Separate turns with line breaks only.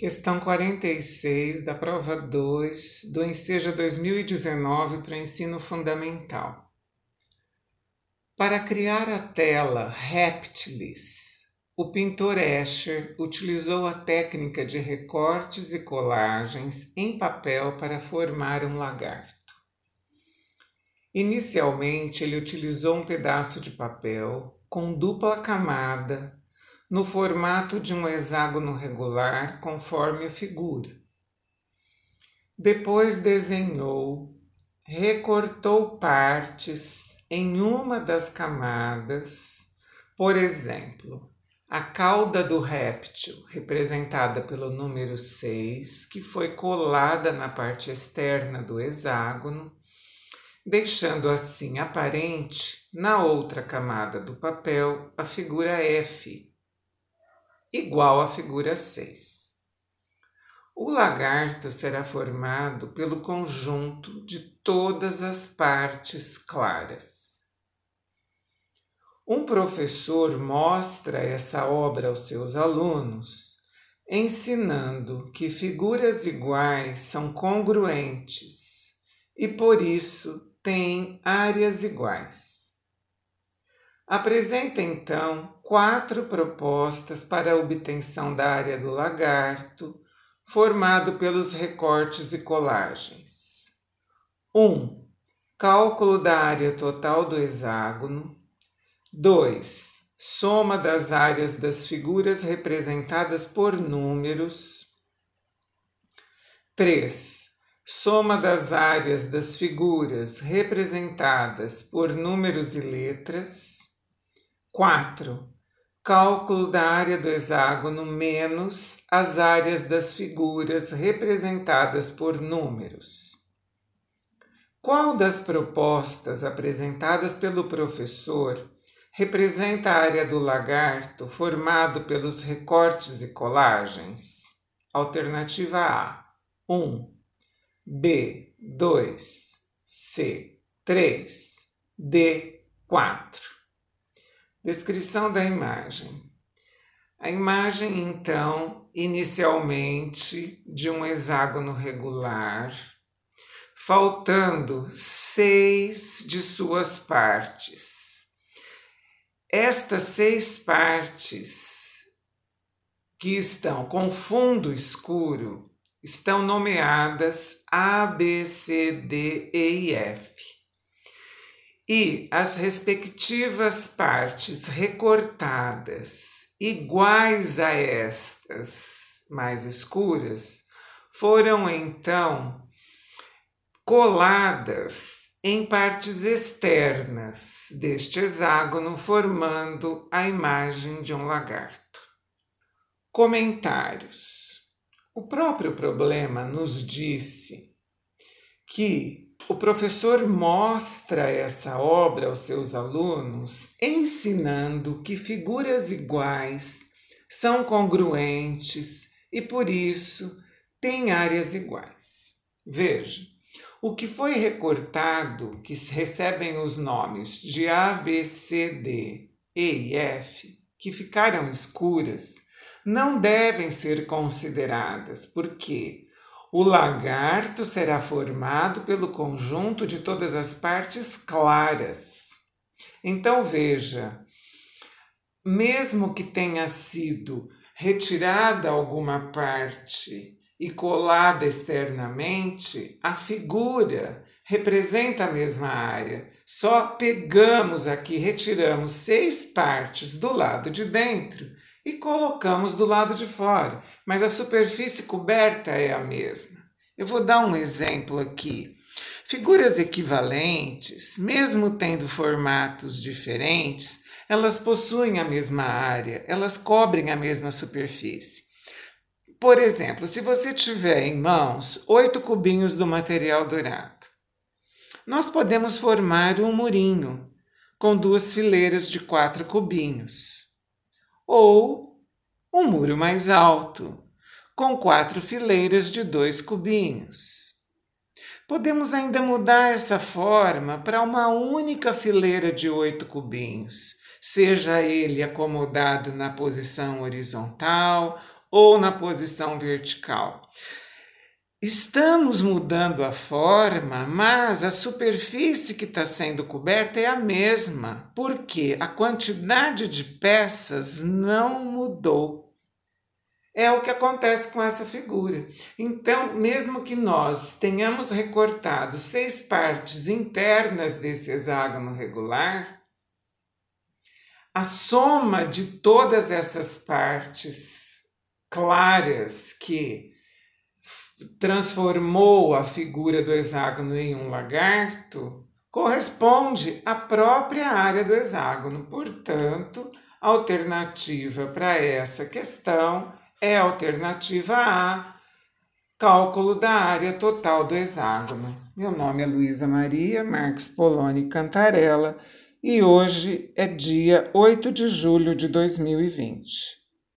Questão 46 da prova 2 do Enseja 2019 para ensino fundamental. Para criar a tela Reptilis, o pintor Escher utilizou a técnica de recortes e colagens em papel para formar um lagarto. Inicialmente, ele utilizou um pedaço de papel com dupla camada no formato de um hexágono regular, conforme a figura. Depois desenhou, recortou partes em uma das camadas, por exemplo, a cauda do réptil, representada pelo número 6, que foi colada na parte externa do hexágono, deixando assim aparente, na outra camada do papel, a figura F, igual à figura 6. O lagarto será formado pelo conjunto de todas as partes claras. Um professor mostra essa obra aos seus alunos, ensinando que figuras iguais são congruentes e por isso têm áreas iguais. Apresenta então quatro propostas para a obtenção da área do lagarto, formado pelos recortes e colagens. 1. Um, cálculo da área total do hexágono. 2. Soma das áreas das figuras representadas por números. 3. Soma das áreas das figuras representadas por números e letras. 4. Cálculo da área do hexágono menos as áreas das figuras representadas por números. Qual das propostas apresentadas pelo professor representa a área do lagarto formado pelos recortes e colagens? Alternativa A: 1, B, 2, C, 3, D, 4. Descrição da imagem. A imagem, então, inicialmente de um hexágono regular, faltando seis de suas partes. Estas seis partes que estão com fundo escuro estão nomeadas A, B, C, D, E e F e as respectivas partes recortadas iguais a estas mais escuras foram então coladas em partes externas deste hexágono, formando a imagem de um lagarto. Comentários. O próprio problema nos disse que o professor mostra essa obra aos seus alunos, ensinando que figuras iguais são congruentes e por isso têm áreas iguais. Veja, o que foi recortado, que recebem os nomes de A, B, C, D, E e F, que ficaram escuras, não devem ser consideradas, porque o lagarto será formado pelo conjunto de todas as partes claras. Então veja, mesmo que tenha sido retirada alguma parte e colada externamente, a figura representa a mesma área. Só pegamos aqui, retiramos seis partes do lado de dentro e colocamos do lado de fora, mas a superfície coberta é a mesma. Eu vou dar um exemplo aqui. Figuras equivalentes, mesmo tendo formatos diferentes, elas possuem a mesma área, elas cobrem a mesma superfície. Por exemplo, se você tiver em mãos oito cubinhos do material dourado, nós podemos formar um murinho com duas fileiras de quatro cubinhos ou um muro mais alto, com quatro fileiras de dois cubinhos. Podemos ainda mudar essa forma para uma única fileira de oito cubinhos, seja ele acomodado na posição horizontal ou na posição vertical. Estamos mudando a forma, mas a superfície que está sendo coberta é a mesma, porque a quantidade de peças não mudou. É o que acontece com essa figura. Então, mesmo que nós tenhamos recortado seis partes internas desse hexágono regular, a soma de todas essas partes claras que transformou a figura do hexágono em um lagarto corresponde à própria área do hexágono. Portanto, a alternativa para essa questão é a alternativa A, cálculo da área total do hexágono. Meu nome é Luísa Maria Marques Poloni Cantarella e hoje é dia 8 de julho de 2020.